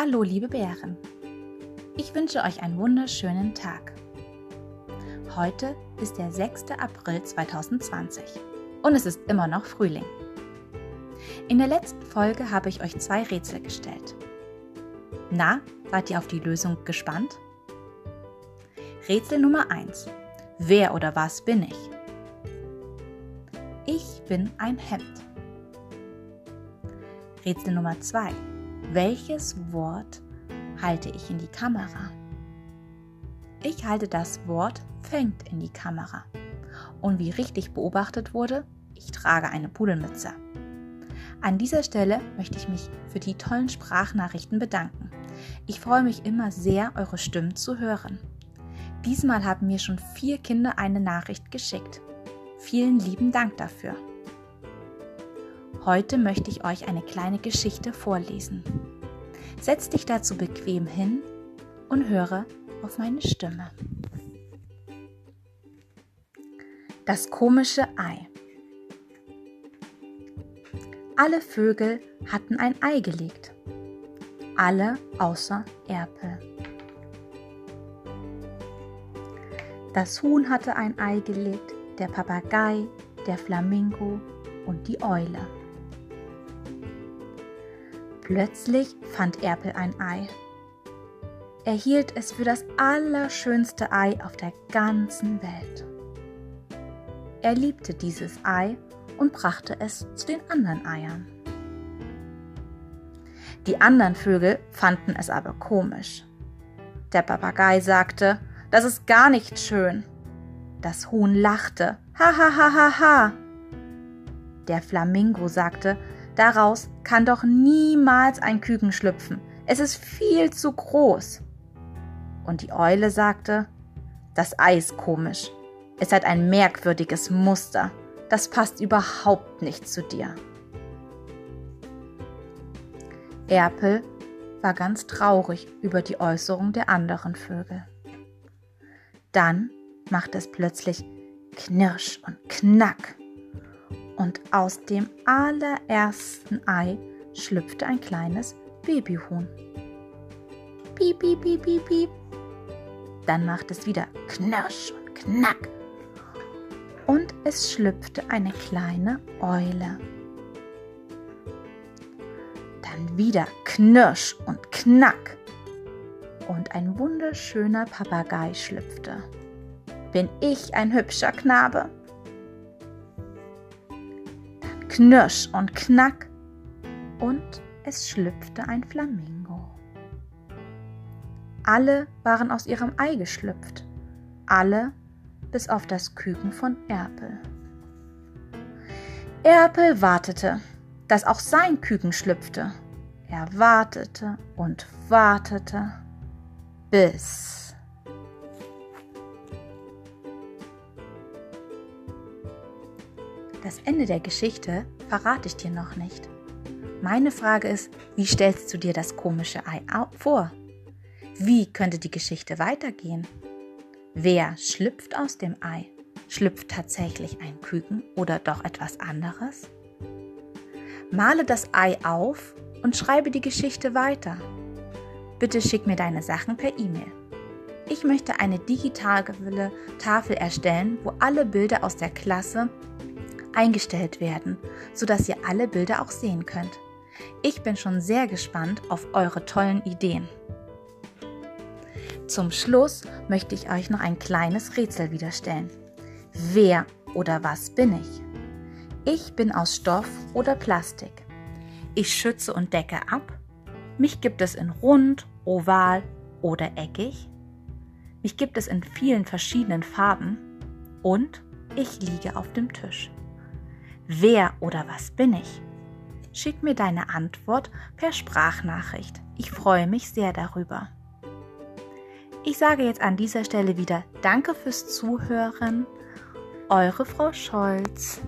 Hallo liebe Bären. Ich wünsche euch einen wunderschönen Tag. Heute ist der 6. April 2020 und es ist immer noch Frühling. In der letzten Folge habe ich euch zwei Rätsel gestellt. Na, seid ihr auf die Lösung gespannt? Rätsel Nummer 1. Wer oder was bin ich? Ich bin ein Hemd. Rätsel Nummer 2. Welches Wort halte ich in die Kamera? Ich halte das Wort fängt in die Kamera. Und wie richtig beobachtet wurde, ich trage eine Pudelmütze. An dieser Stelle möchte ich mich für die tollen Sprachnachrichten bedanken. Ich freue mich immer sehr, eure Stimmen zu hören. Diesmal haben mir schon vier Kinder eine Nachricht geschickt. Vielen lieben Dank dafür. Heute möchte ich euch eine kleine Geschichte vorlesen. Setz dich dazu bequem hin und höre auf meine Stimme. Das komische Ei. Alle Vögel hatten ein Ei gelegt. Alle außer Erpel. Das Huhn hatte ein Ei gelegt, der Papagei, der Flamingo und die Eule. Plötzlich fand Erpel ein Ei. Er hielt es für das allerschönste Ei auf der ganzen Welt. Er liebte dieses Ei und brachte es zu den anderen Eiern. Die anderen Vögel fanden es aber komisch. Der Papagei sagte, das ist gar nicht schön. Das Huhn lachte, ha ha ha ha ha. Der Flamingo sagte, Daraus kann doch niemals ein Küken schlüpfen. Es ist viel zu groß. Und die Eule sagte, das Ei ist komisch. Es hat ein merkwürdiges Muster. Das passt überhaupt nicht zu dir. Erpel war ganz traurig über die Äußerung der anderen Vögel. Dann machte es plötzlich Knirsch und Knack und aus dem allerersten Ei schlüpfte ein kleines Babyhuhn. Piep, piep, piep, piep, piep. Dann machte es wieder Knirsch und Knack. Und es schlüpfte eine kleine Eule. Dann wieder Knirsch und Knack. Und ein wunderschöner Papagei schlüpfte. Bin ich ein hübscher Knabe? Knirsch und Knack und es schlüpfte ein Flamingo. Alle waren aus ihrem Ei geschlüpft, alle bis auf das Küken von Erpel. Erpel wartete, dass auch sein Küken schlüpfte. Er wartete und wartete, bis Das Ende der Geschichte verrate ich dir noch nicht. Meine Frage ist, wie stellst du dir das komische Ei vor? Wie könnte die Geschichte weitergehen? Wer schlüpft aus dem Ei? Schlüpft tatsächlich ein Küken oder doch etwas anderes? Male das Ei auf und schreibe die Geschichte weiter. Bitte schick mir deine Sachen per E-Mail. Ich möchte eine digitale Tafel erstellen, wo alle Bilder aus der Klasse eingestellt werden, sodass ihr alle Bilder auch sehen könnt. Ich bin schon sehr gespannt auf eure tollen Ideen. Zum Schluss möchte ich euch noch ein kleines Rätsel wieder stellen. Wer oder was bin ich? Ich bin aus Stoff oder Plastik. Ich schütze und decke ab. Mich gibt es in rund, oval oder eckig. Mich gibt es in vielen verschiedenen Farben. Und ich liege auf dem Tisch. Wer oder was bin ich? Schick mir deine Antwort per Sprachnachricht. Ich freue mich sehr darüber. Ich sage jetzt an dieser Stelle wieder Danke fürs Zuhören. Eure Frau Scholz.